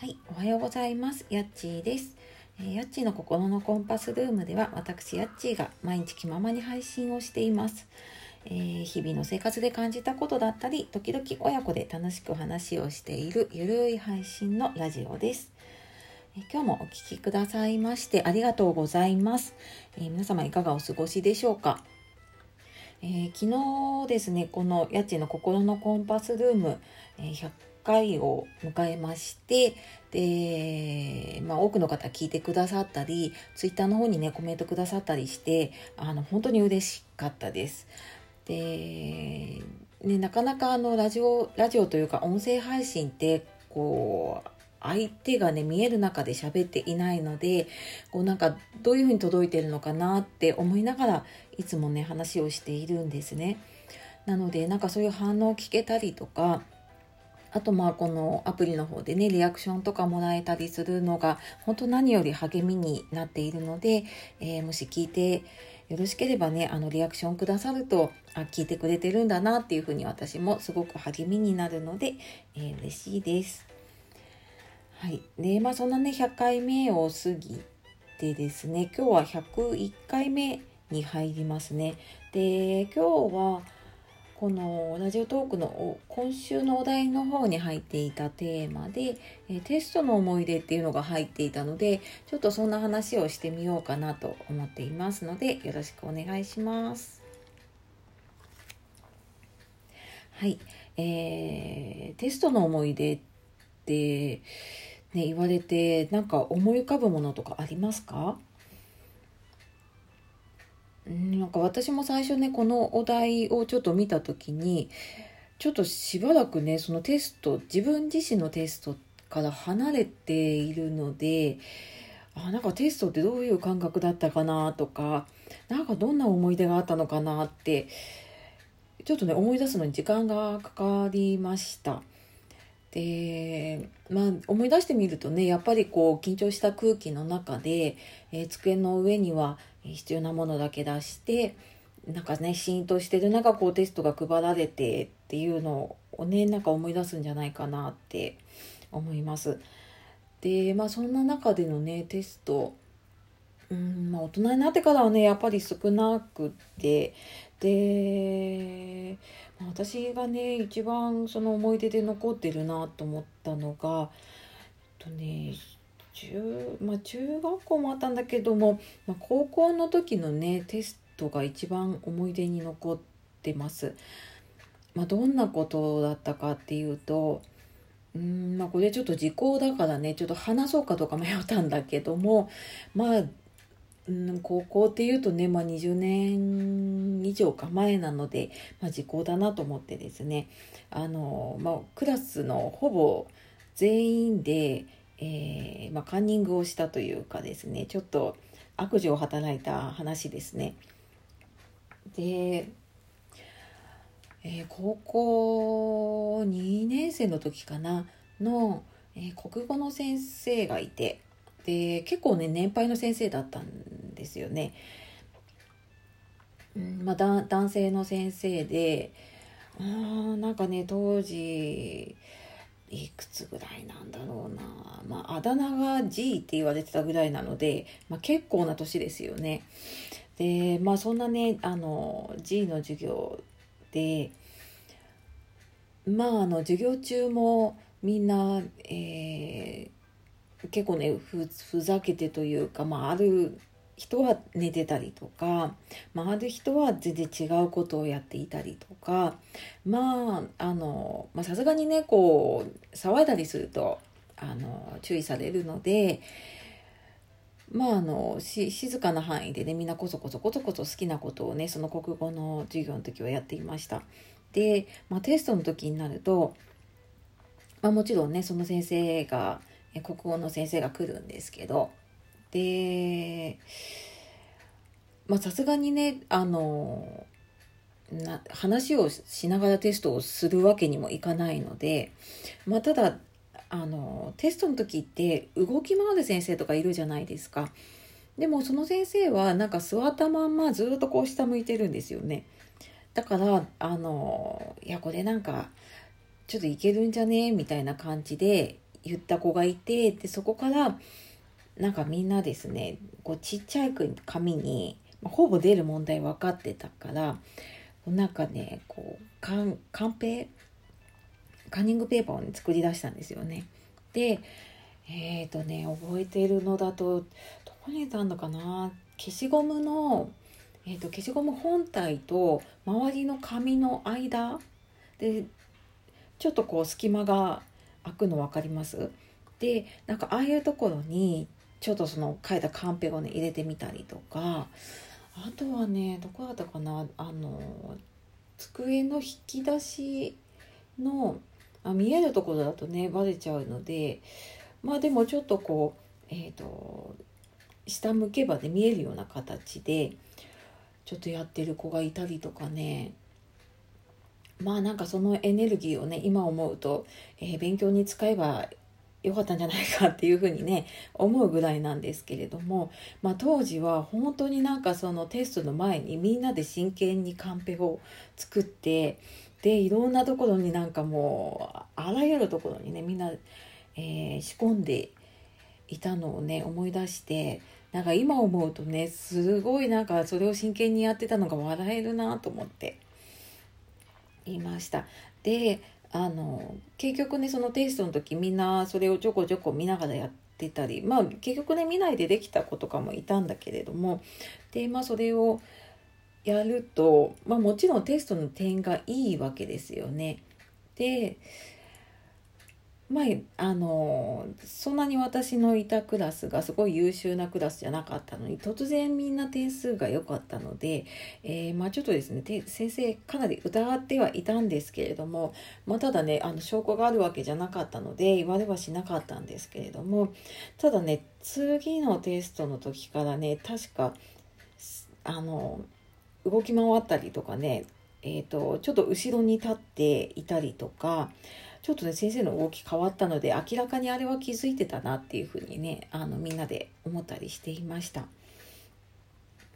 はい、おはようございます。やっちーです。えーやっちーの心のコンパスルームでは、私やっちーが毎日気ままに配信をしています。えー日々の生活で感じたことだったり、時々親子で楽しく話をしているゆるい配信のラジオです。え今日もお聞きくださいましてありがとうございます。えー皆様いかがお過ごしでしょうか？えー昨日ですねこの家賃の心のコンパスルーム、えー回を迎えましてで、まあ、多くの方聞いてくださったりツイッターの方にねコメントくださったりしてあの本当に嬉しかったです。で、ね、なかなかあのラジオラジオというか音声配信ってこう相手がね見える中で喋っていないのでこうなんかどういうふうに届いてるのかなって思いながらいつもね話をしているんですね。なのでなんかそういう反応を聞けたりとかあとまあこのアプリの方でねリアクションとかもらえたりするのが本当何より励みになっているので、えーもし聞いてよろしければねあのリアクションくださるとあ聞いてくれてるんだなっていうふうに私もすごく励みになるので、えー嬉しいです。はい、でまあそんなね100回目を過ぎてですね今日は101回目に入りますね。で今日はこのラジオトークの今週のお題の方に入っていたテーマで、えテストの思い出っていうのが入っていたのでちょっとそんな話をしてみようかなと思っていますのでよろしくお願いします。はい、えー、テストの思い出ってね言われてなんか思い浮かぶものとかありますか？なんか私も最初ねこのお題をちょっと見た時にちょっとしばらくねそのテスト自分自身のテストから離れているのであなんかテストってどういう感覚だったかなとかなんかどんな思い出があったのかなってちょっとね思い出すのに時間がかかりました。でまあ思い出してみるとねやっぱりこう緊張した空気の中で、えー机の上には必要なものだけ出してなんかねシーンとしてる中こうテストが配られてっていうのをねなんか思い出すんじゃないかなって思います。でまあそんな中でのねテストうんまあ大人になってからはねやっぱり少なくってで、まあ私がね一番その思い出で残ってるなと思ったのがえっとね中,、まあ、中学校もあったんだけども、まあ、高校の時のねテストが一番思い出に残ってます。まあ、どんなことだったかっていうとうんまあこれちょっと時効だからねちょっと話そうかどうか迷ったんだけどもまあうん高校っていうとね、まあ、20年以上か前なので、まあ、時効だなと思ってですねあの、まあ、クラスのほぼ全員で、えーまあ、カンニングをしたというかですねちょっと悪事を働いた話ですね。で、えー高校2年生の時かなの、えー国語の先生がいてで結構ね年配の先生だったんですよね。うんまあ、だ男性の先生であーなんかね当時いくつぐらいなんだろうな、まあ、あだ名が G って言われてたぐらいなので、まあ、結構な年ですよね。でまあそんなねあの G の授業でまああの授業中もみんな、えー結構ねふざけてというか、まあ、ある人は寝てたりとか、まあ、ある人は全然違うことをやっていたりとかまああのさすがにねこう騒いだりするとあの注意されるので。まああのし静かな範囲でねみんなこそこそこそこそ好きなことをねその国語の授業の時はやっていました。で、まあ、テストの時になると、まあ、もちろんねその先生が国語の先生が来るんですけどでまあさすがにねあのな話をしながらテストをするわけにもいかないので、まあ、ただあのテストの時って動き回る先生とかいるじゃないですか。でもその先生はなんか座ったまんまずっとこう下向いてるんですよね。だからあのいやこれなんかちょっといけるんじゃね？みたいな感じで言った子がいてでそこからなんかみんなですねこうちっちゃい紙に、ほぼ出る問題分かってたからなんかねこうカンカンペカンニングペーパーを、ね、作り出したんですよね。でえっ、ー、とね覚えてるのだとどこにいたんだかな？消しゴムの、えーと、消しゴム本体と周りの紙の間でちょっとこう隙間が開くの分かります？でなんかああいうところにちょっとその書いたカンペをね入れてみたりとかあとはねどこだったかな？あの机の引き出しのあ見えるところだとねバレちゃうのでまあでもちょっとこうえっ、ー、と下向けばね見えるような形でちょっとやってる子がいたりとかねまあなんかそのエネルギーをね今思うと、えー、勉強に使えばよかったんじゃないかっていうふうにね思うぐらいなんですけれども、まあ、当時は本当になんかそのテストの前にみんなで真剣にカンペを作ってでいろんなところになんかもうあらゆるところにねみんな、えー、仕込んでいたのをね思い出してなんか今思うとねすごいなんかそれを真剣にやってたのが笑えるなと思って。いました。であの結局ねそのテストの時みんなそれをちょこちょこ見ながらやってたりまあ結局ね見ないでできた子とかもいたんだけれどもでまあそれをやると、まあ、もちろんテストの点がいいわけですよね。でまあ、あのそんなに私のいたクラスがすごい優秀なクラスじゃなかったのに突然みんな点数が良かったので、えー、まあ、ちょっとですね先生かなり疑ってはいたんですけれども、まあ、ただねあの証拠があるわけじゃなかったので言われはしなかったんですけれどもただね次のテストの時からね確かあの動き回ったりとかね、えーと、ちょっと後ろに立っていたりとかちょっとね先生の動き変わったので明らかにあれは気づいてたなっていうふうにねあのみんなで思ったりしていました。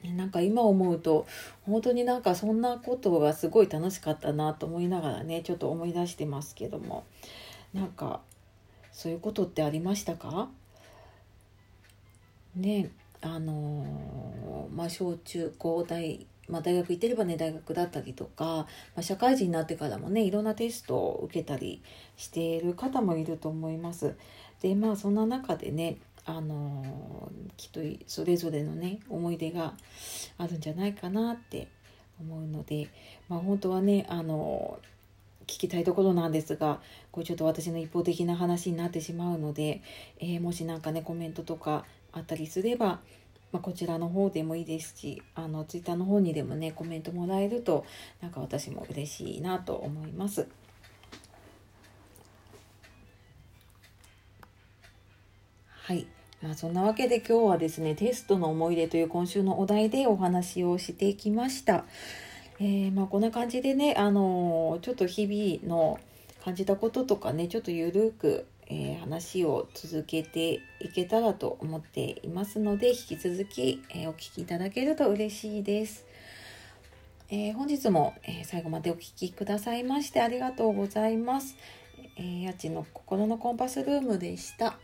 なんか今思うと本当になんかそんなことがすごい楽しかったなと思いながらねちょっと思い出してますけどもなんかそういうことってありましたか？ねあの、まあ小中高大まあ、大学行ってればね大学だったりとか、まあ、社会人になってからもねいろんなテストを受けたりしている方もいると思います。でまあそんな中でねあのきっとそれぞれのね思い出があるんじゃないかなって思うので、まあ、本当はねあの聞きたいところなんですがこれちょっと私の一方的な話になってしまうので、えー、もし何かねコメントとかあったりすればまあ、こちらの方でもいいですしあのツイッターの方にでもねコメントもらえるとなんか私も嬉しいなと思います。はい。まあ、そんなわけで今日はですね、テストの思い出という今週のお題でお話をしてきました。えー、まあ、こんな感じでね、あのー、ちょっと日々の感じたこととかね、ちょっとゆるくえー、話を続けていけたらと思っていますので引き続き、えー、お聴きいただけると嬉しいです。えー、本日も、え最後までお聴きくださいましてありがとうございます。え家賃の心のコンパスルームでした。